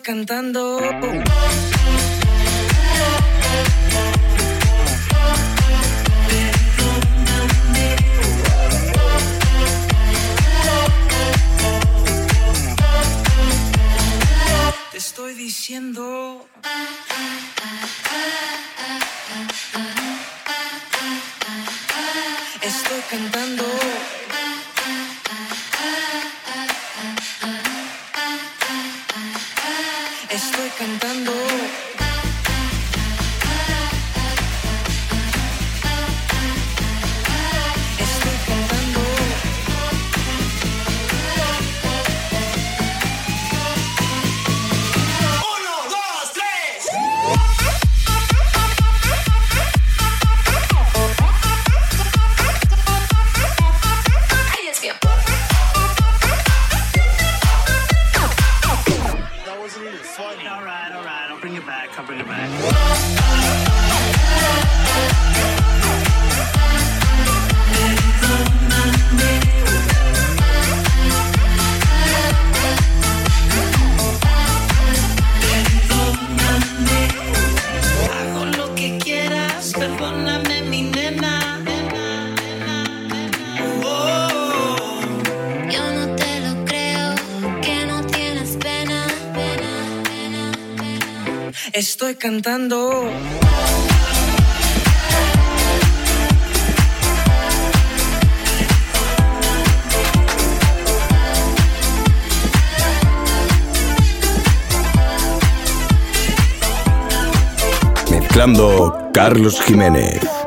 Cantando. Te estoy diciendo. Estoy cantando. Cantando. Mezclando Carlos Jiménez.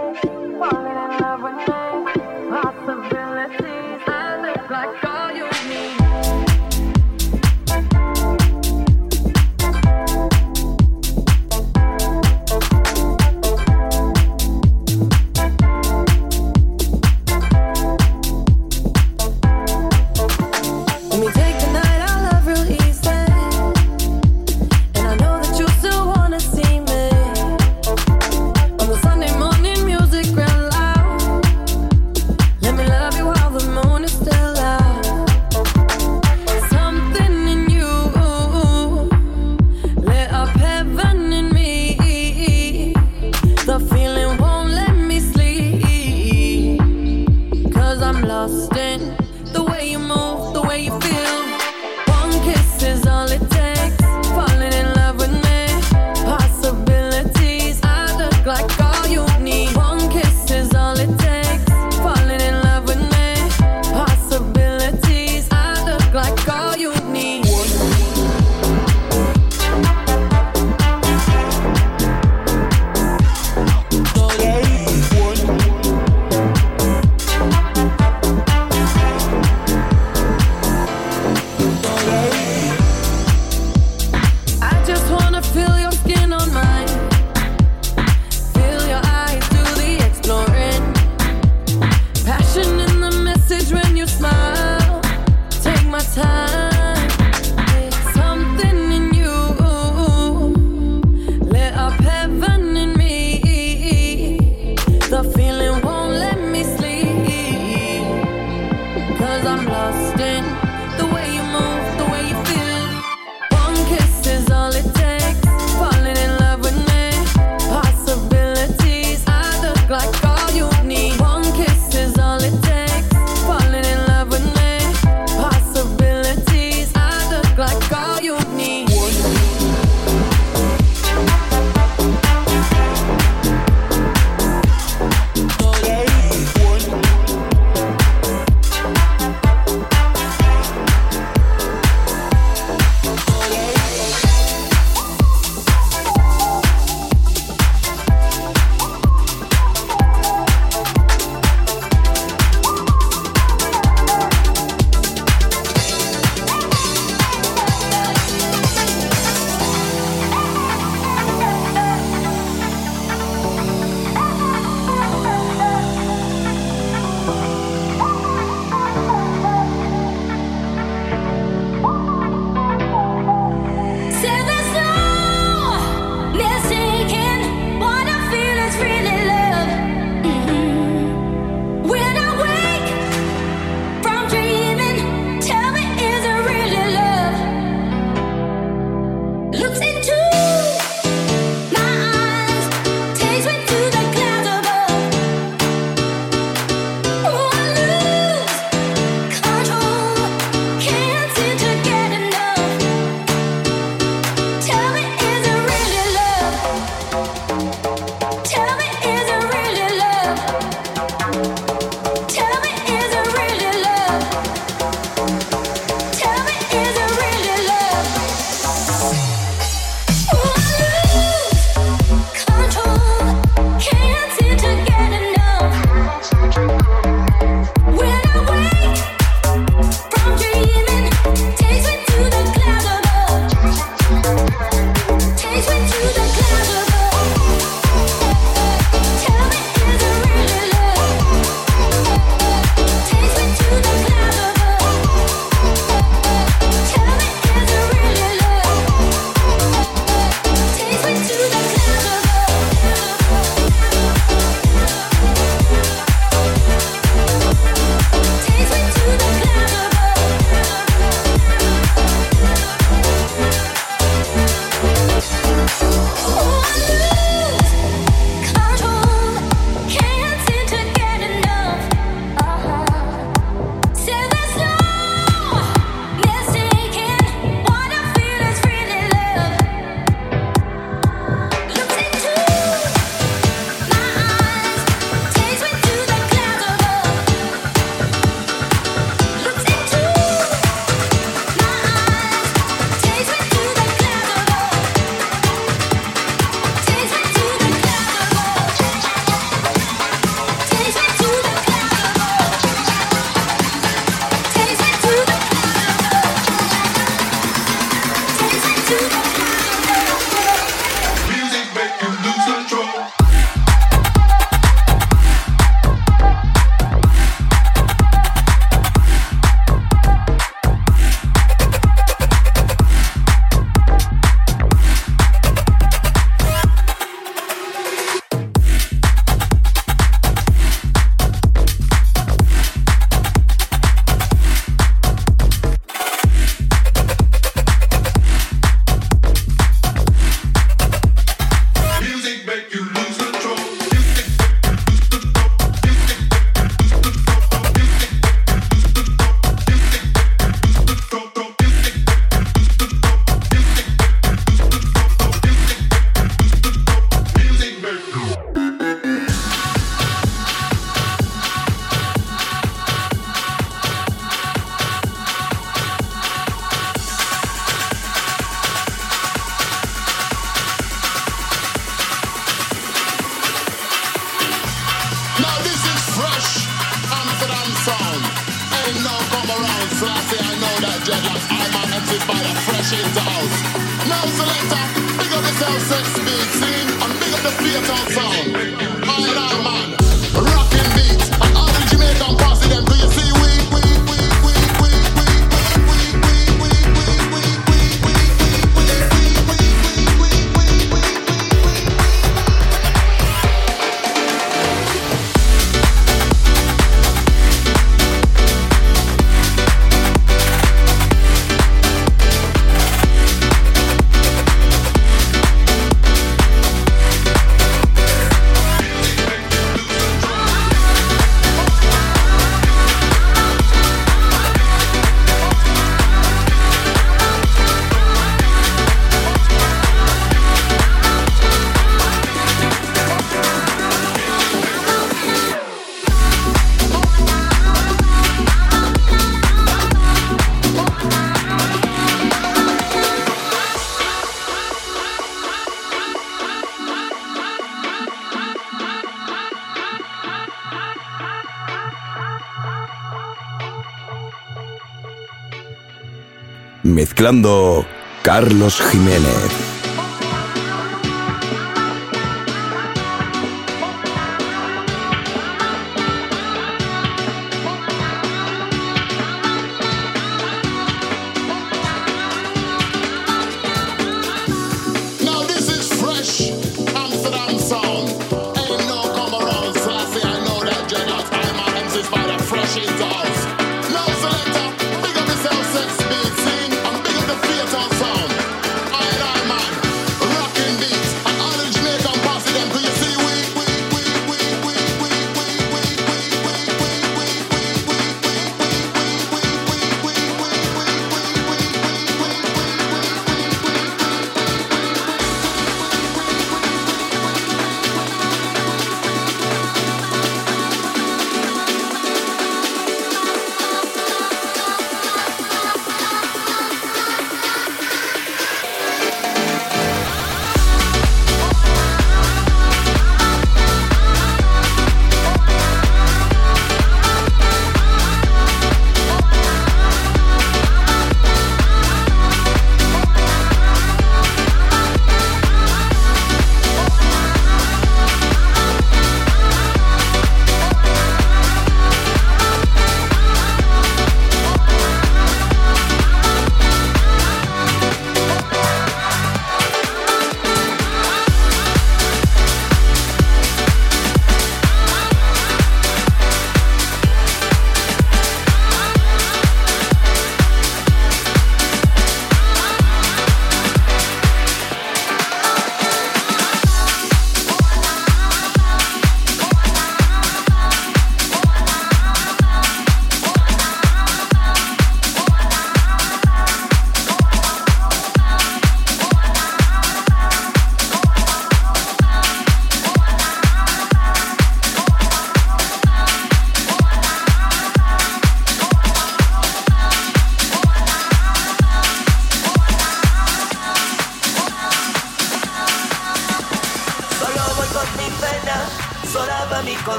Mezclando Carlos Jiménez.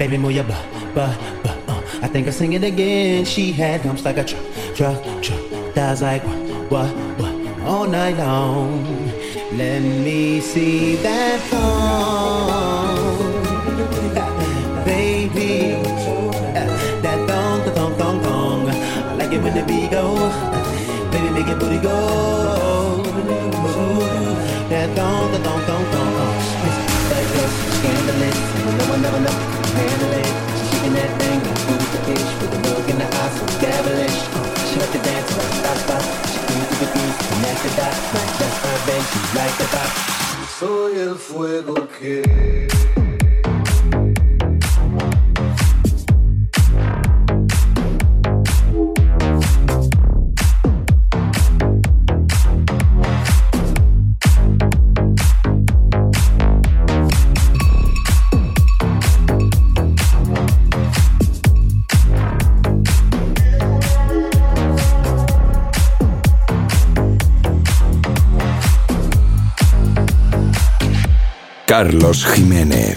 Baby, move your butt, butt, butt. Uh. I think I sing it again. She had dumps like a truck, truck, truck. Thighs like what, what, what? All night long. Let me see that thong, baby. That thong, the thong, thong, thong. I like it when the beat go. Baby, make it booty go. That thong, the thong, thong, thong. Scandalous. One never know handle it. She's Shaking that thing like who's the fish with a look in the eyes so devilish. She like to dance, but stop, stop. She to the beat, connect the dots. Like just her bang, she like the pop. Soy el fuego que Carlos Jiménez.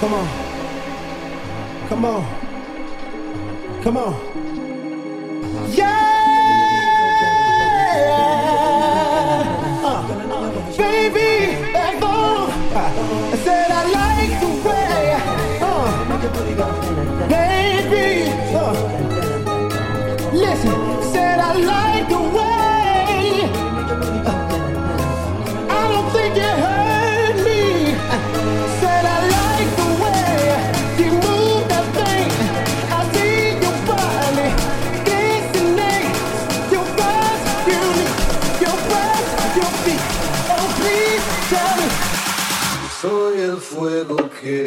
Come on. Come on. Come on. Yeah! Uh, baby, back on. I said I like the way. Uh, baby, uh, listen, said I like fuego que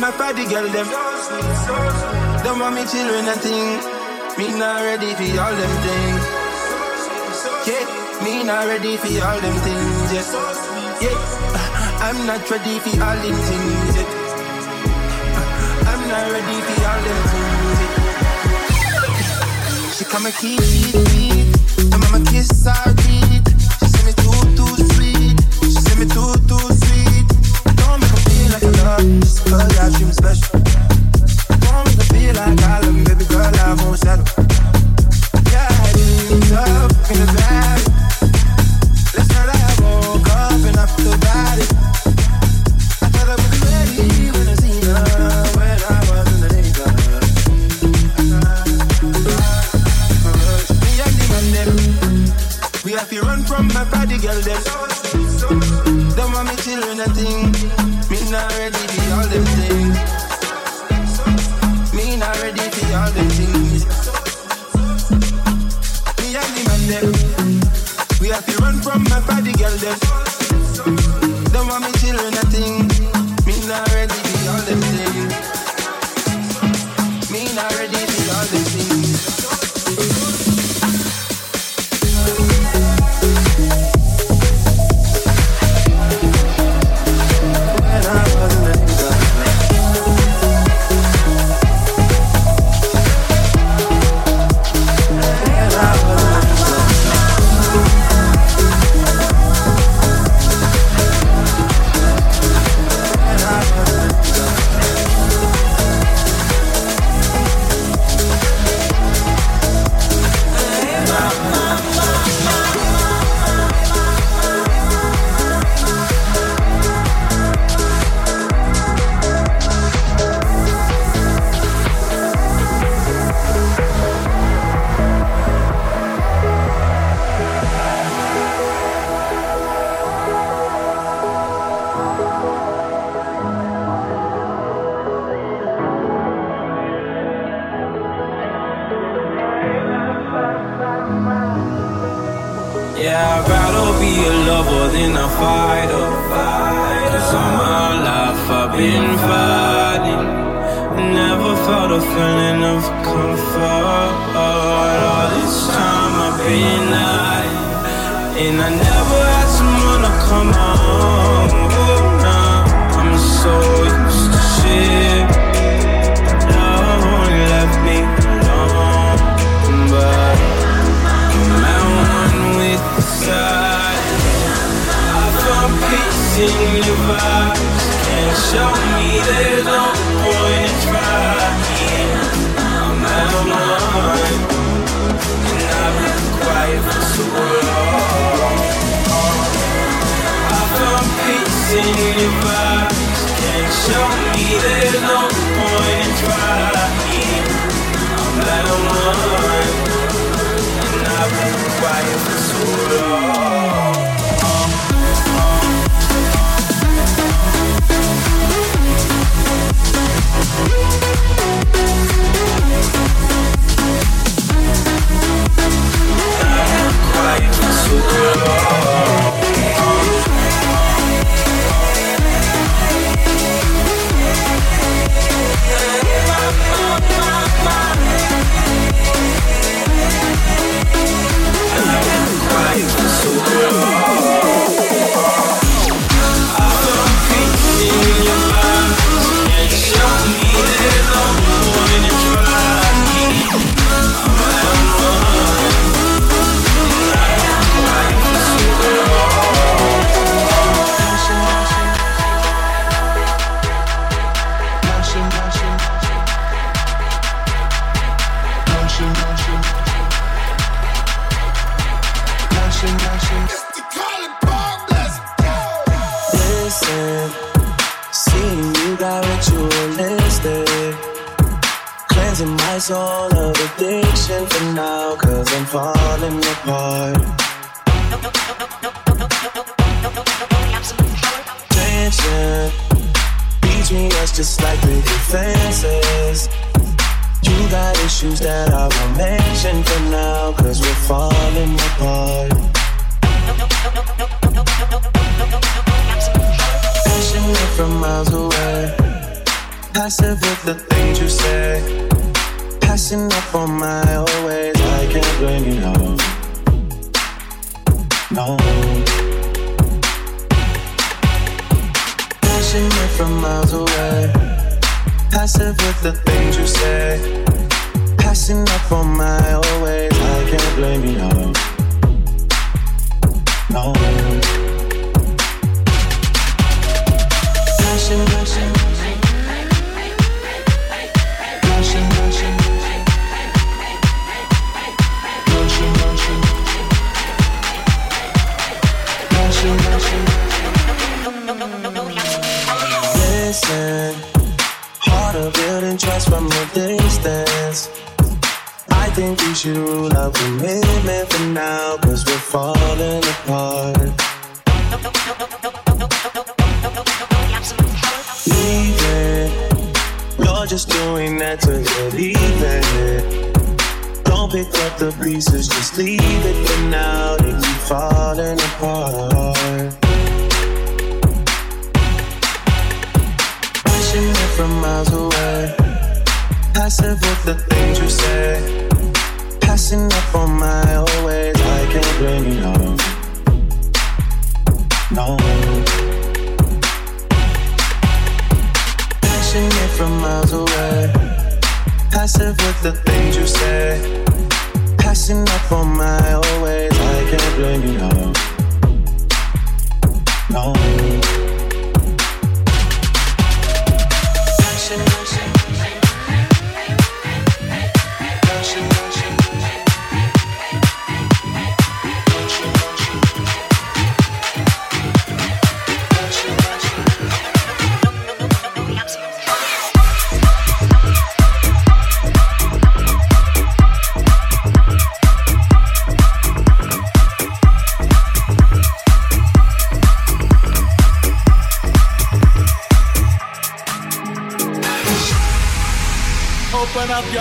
my party girl them. Don't want me children a thing. Me not ready for all them things. Yeah, me not ready for all them things. Yes, yeah, I'm not ready for all them things. Yet. I'm not ready for all them things. Yet. She come and keep, keep. And mama kiss her teeth. She say me too, too sweet. She say me too, special. Yeah, I'd rather be a lover than a fighter. Cause all my life I've been fighting. Never felt a feeling of comfort. All this time I've been hiding. And I never had someone to come home. Nah, I'm so in your vibes. Can't show me there's no point in trying. I'm at one. And I've been quiet for so long. I found peace in your vibes. Can't show me there's no point in trying. I'm at one. And I've been quiet for so long. For so falling apart. Tension between us, just like the defenses. You got issues that I won't mention for now, cause we're falling apart. Passionate from miles away. Passive with the things you say. Passing up on my old ways. I can't blame you, no. No. Passionate from miles away. Passive with the things you say. Passing up on my old ways. I can't blame you, no. No. Passion. Passion, think we should rule out commitment for now, cause we're falling apart. Leaving, you're just doing that to get even. Don't pick up the pieces, just leave it for now. They keep falling apart. Passionate from miles away, passive with the things you say. Passing up on my old ways, I can't blame you, no. No. Passionate from miles away. Passive with the things you say. Passing up on my old ways. I can't blame you, no. No.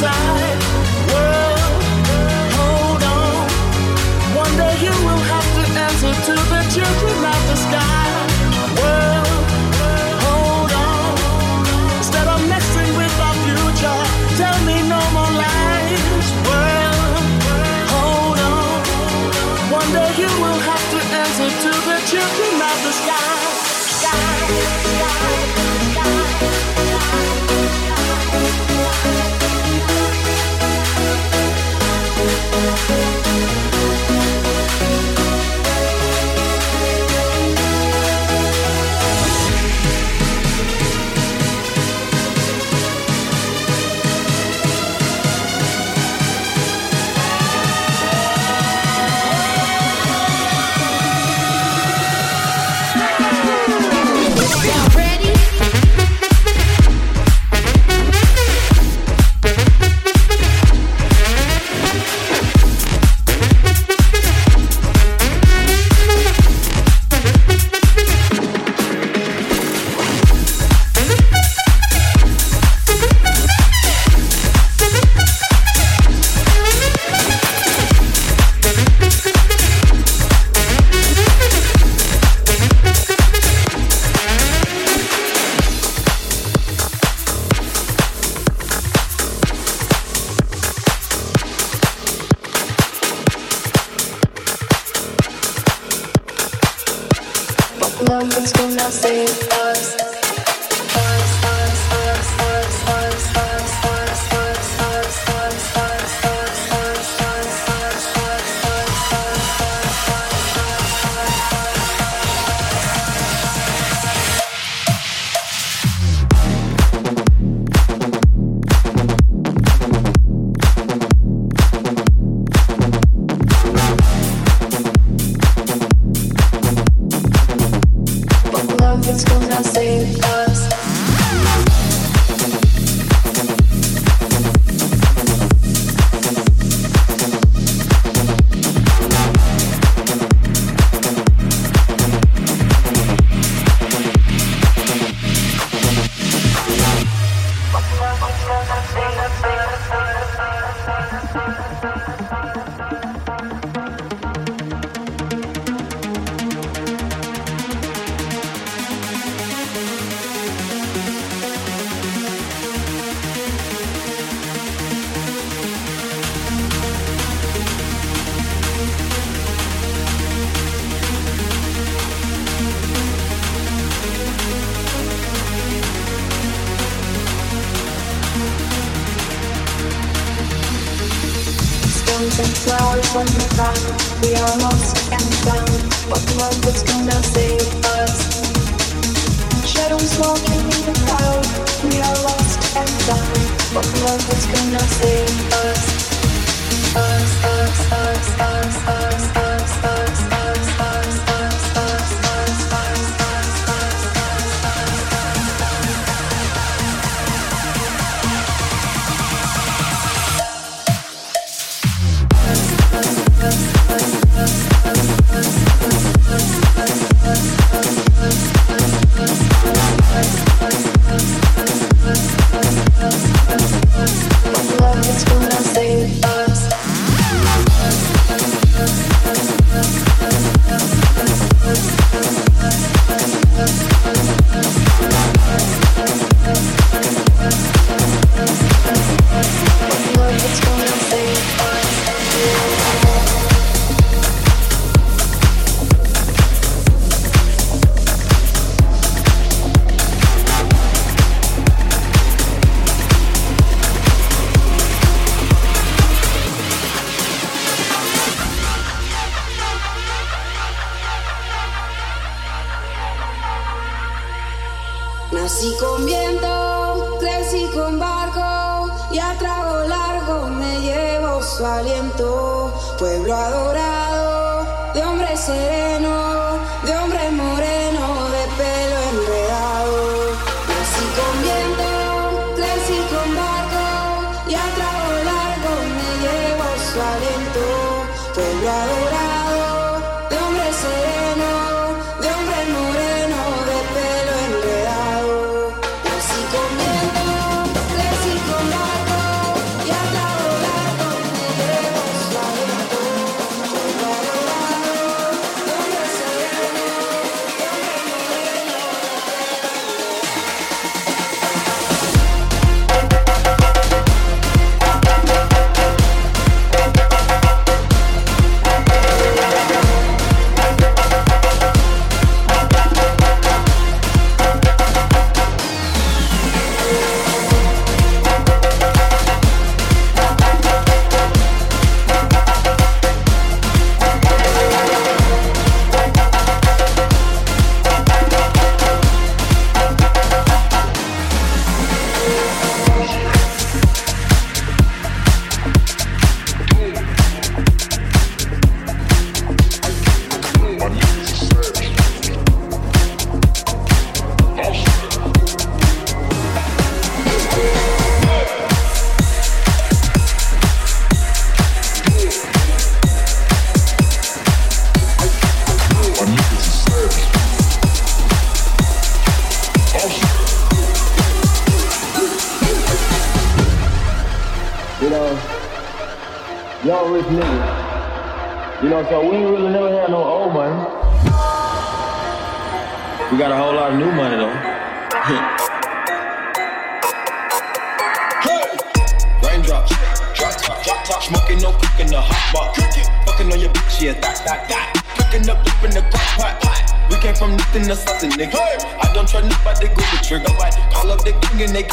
side.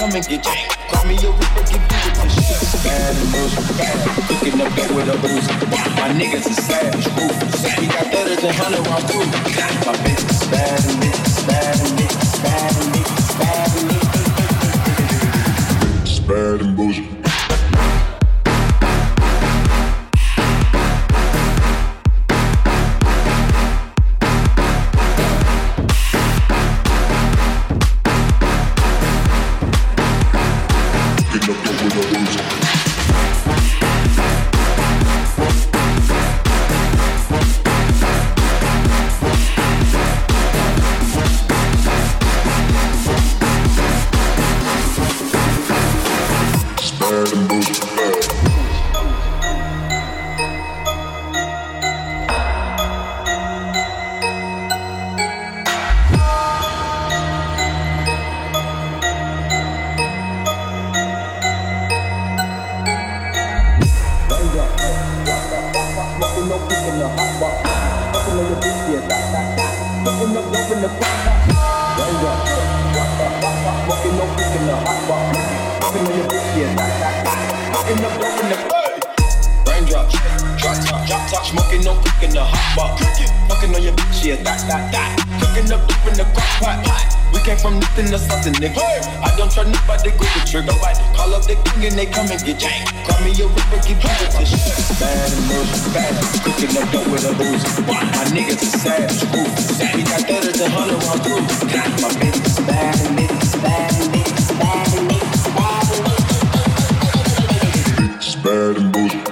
come and get you. cooking a hot pot. Fucking on your bitch, yeah, that, that, that. Cooking up dope in the crock pot. pot. We came from nothing to something, nigga. Hey. I don't try nobody, go the trigger. Nobody call up the king and they come and get janked. Call me a ripper, keep hey. it to shit. Bad emotion, bad. Cooking up dope with a booze. My niggas are sad, true. We got better than hundred round through. My bitch is bad, nigga, bad, nigga, bad, nigga, bad. Bad and bullshit.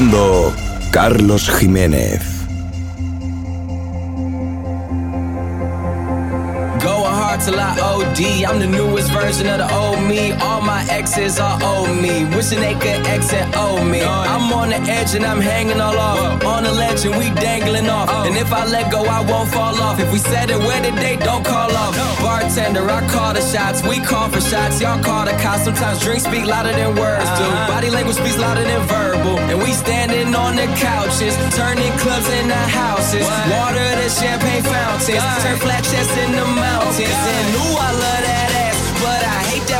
Mezclando Carlos Jiménez. Going hard till I OD. I'm the newest version of the exes are old me. Wishing they could exit owe me. I'm on the edge and I'm hanging all off. On the ledge and we dangling off. Oh. And if I let go, I won't fall off. If we said it where the date, don't call off. Bartender, I call the shots. We call for shots. Y'all call the cops. Sometimes drinks speak louder than words do. Uh-huh. Body language speaks louder than verbal. And we standing on the couches, turning clubs into houses. Water the champagne fountains. Turn flat chests into mountains. And ooh, I love that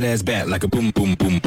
That ass back like a boom, boom, boom,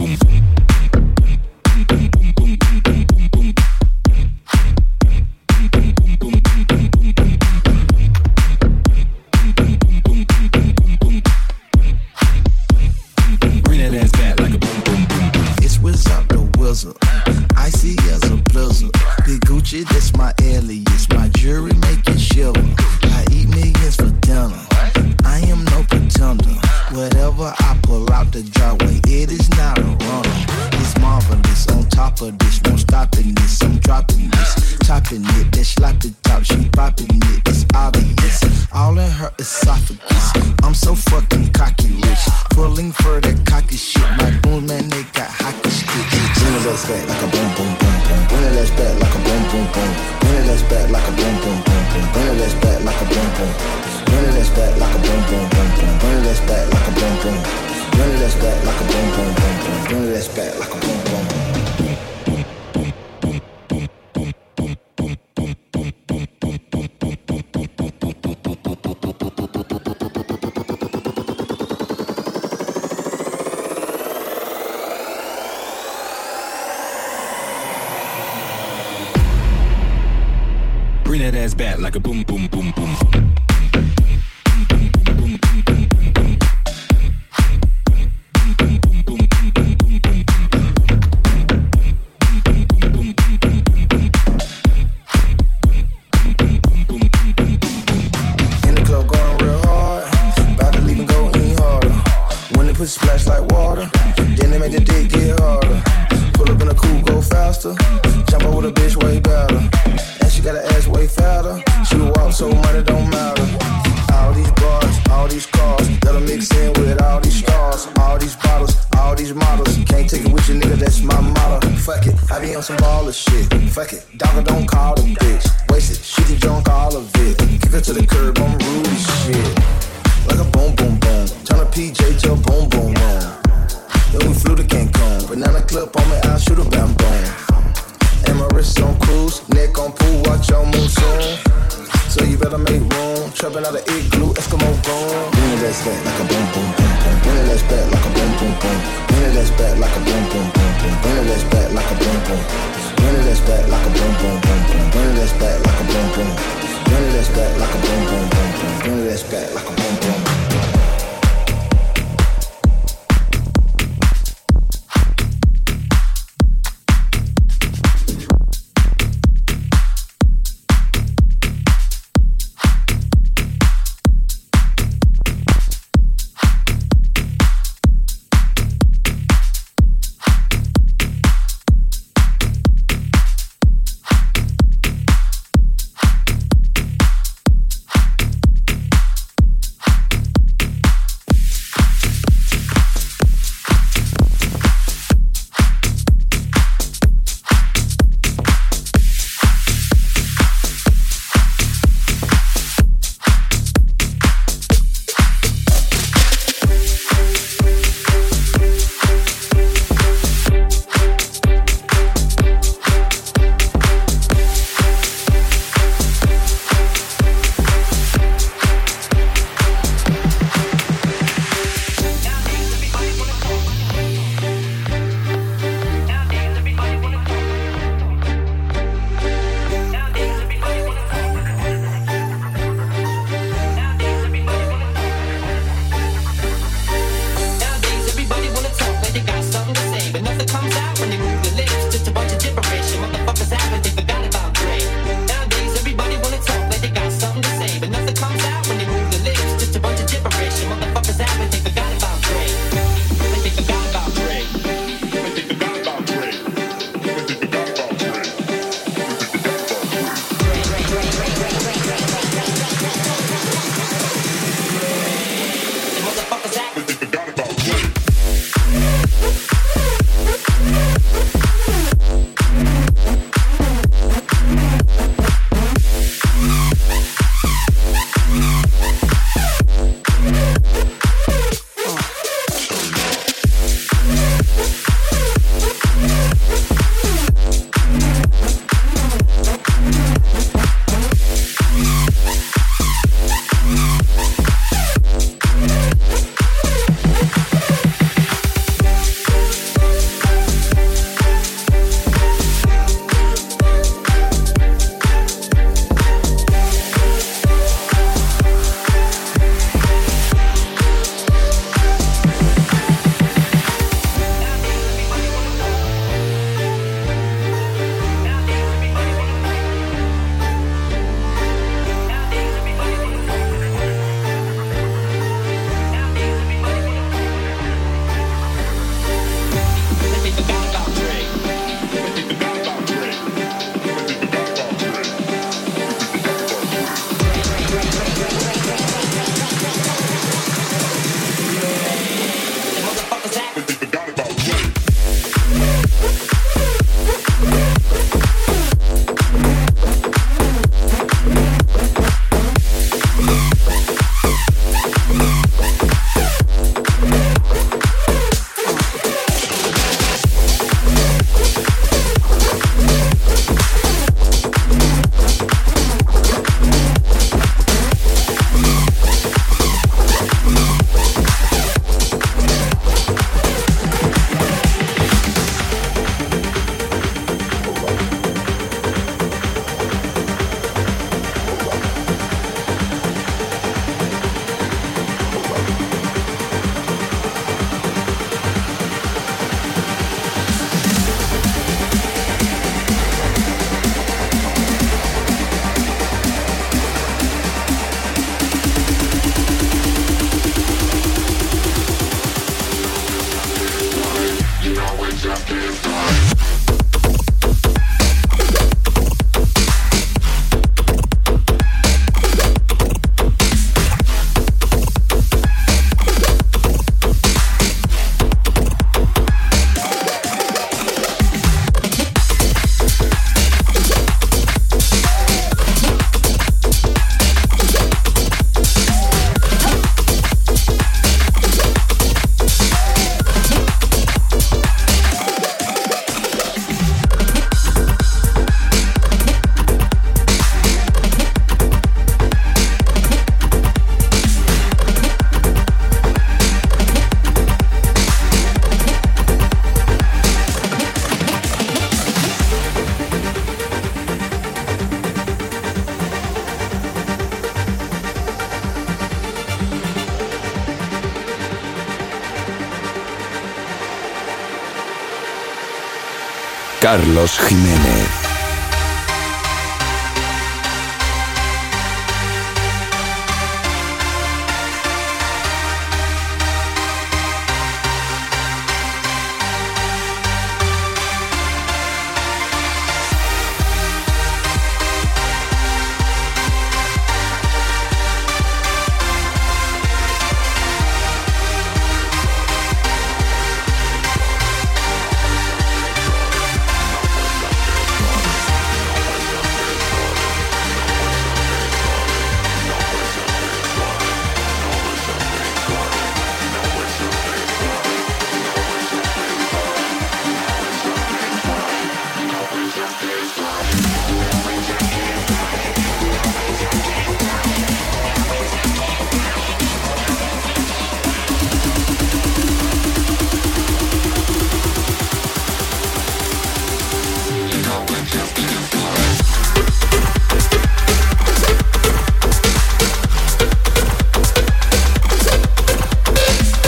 Carlos Jiménez.